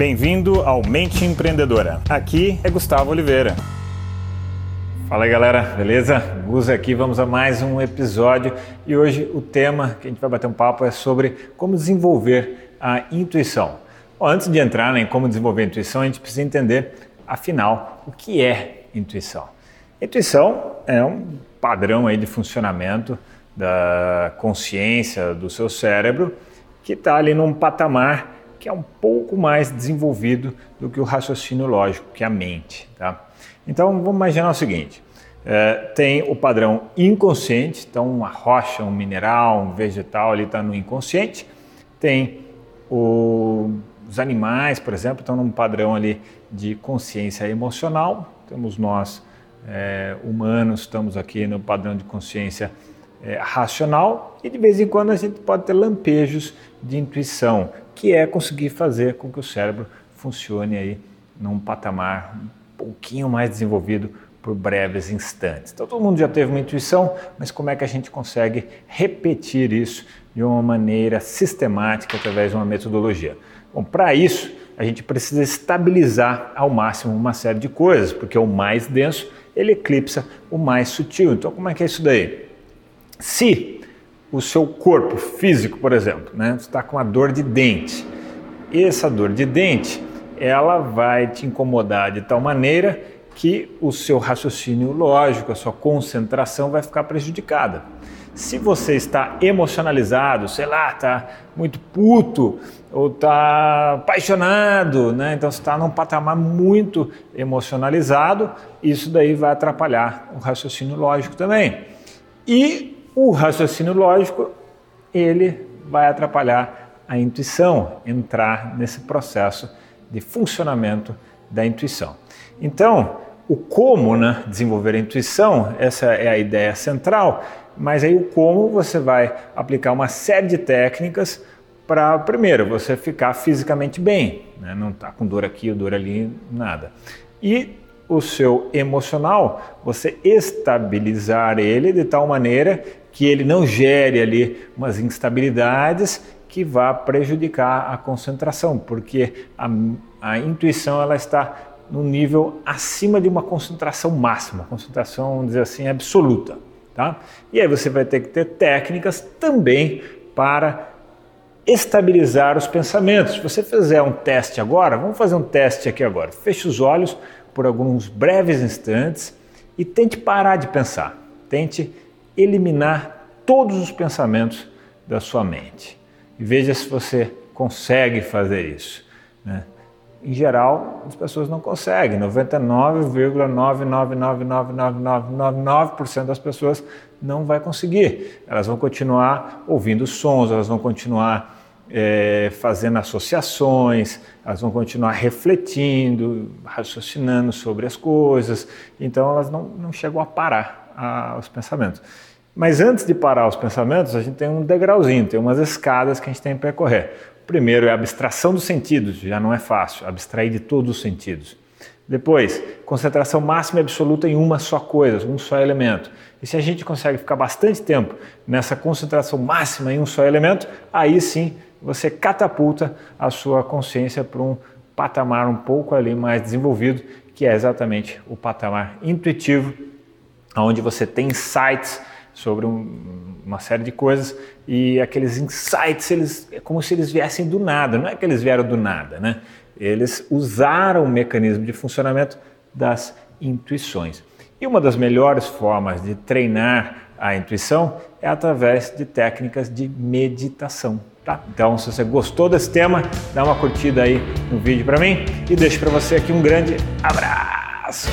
Bem-vindo ao Mente Empreendedora. Aqui é Gustavo Oliveira. Fala aí galera, beleza? Gus aqui, vamos a mais um episódio e hoje o tema que a gente vai bater um papo é sobre como desenvolver a intuição. Bom, antes de entrar em como desenvolver a intuição, a gente precisa entender, afinal, o que é intuição. Intuição é um padrão aí de funcionamento da consciência do seu cérebro que está ali num patamar que é um pouco mais desenvolvido do que o raciocínio lógico, que é a mente. Tá? Então vamos imaginar o seguinte: é, tem o padrão inconsciente, então uma rocha, um mineral, um vegetal ali está no inconsciente, tem o, os animais, por exemplo, estão num padrão ali de consciência emocional, temos nós é, humanos, estamos aqui no padrão de consciência é, racional e de vez em quando a gente pode ter lampejos de intuição, que é conseguir fazer com que o cérebro funcione aí num patamar um pouquinho mais desenvolvido por breves instantes. Então todo mundo já teve uma intuição, mas como é que a gente consegue repetir isso de uma maneira sistemática através de uma metodologia? Bom, para isso a gente precisa estabilizar ao máximo uma série de coisas, porque o mais denso ele eclipsa o mais sutil. Então como é que é isso daí? Se o seu corpo físico, por exemplo, né, está com uma dor de dente, essa dor de dente ela vai te incomodar de tal maneira que o seu raciocínio lógico, a sua concentração vai ficar prejudicada. Se você está emocionalizado, sei lá, está muito puto ou está apaixonado, né? então está num patamar muito emocionalizado, isso daí vai atrapalhar o raciocínio lógico também. E o raciocínio lógico, ele vai atrapalhar a intuição, entrar nesse processo de funcionamento da intuição. Então, o como né, desenvolver a intuição, essa é a ideia central, mas aí o como você vai aplicar uma série de técnicas para, primeiro, você ficar fisicamente bem, né, não está com dor aqui, dor ali, nada. E o seu emocional, você estabilizar ele de tal maneira que ele não gere ali umas instabilidades que vá prejudicar a concentração, porque a, a intuição ela está no nível acima de uma concentração máxima, concentração, vamos dizer assim, absoluta. Tá? E aí você vai ter que ter técnicas também para estabilizar os pensamentos. Se você fizer um teste agora, vamos fazer um teste aqui agora. Feche os olhos, por alguns breves instantes e tente parar de pensar. Tente eliminar todos os pensamentos da sua mente. E veja se você consegue fazer isso. Né? Em geral, as pessoas não conseguem. 99,9999999% das pessoas não vai conseguir. Elas vão continuar ouvindo sons, elas vão continuar é, fazendo associações, elas vão continuar refletindo, raciocinando sobre as coisas, então elas não, não chegam a parar a, os pensamentos. Mas antes de parar os pensamentos, a gente tem um degrauzinho, tem umas escadas que a gente tem que percorrer. Primeiro é a abstração dos sentidos, já não é fácil, abstrair de todos os sentidos. Depois, concentração máxima e absoluta em uma só coisa, um só elemento. E se a gente consegue ficar bastante tempo nessa concentração máxima em um só elemento, aí sim você catapulta a sua consciência para um patamar um pouco ali mais desenvolvido, que é exatamente o patamar intuitivo, onde você tem insights sobre um, uma série de coisas e aqueles insights, eles, é como se eles viessem do nada, não é que eles vieram do nada, né? Eles usaram o mecanismo de funcionamento das intuições. E uma das melhores formas de treinar a intuição é através de técnicas de meditação. Tá? Então, se você gostou desse tema, dá uma curtida aí no vídeo para mim e deixo para você aqui um grande abraço.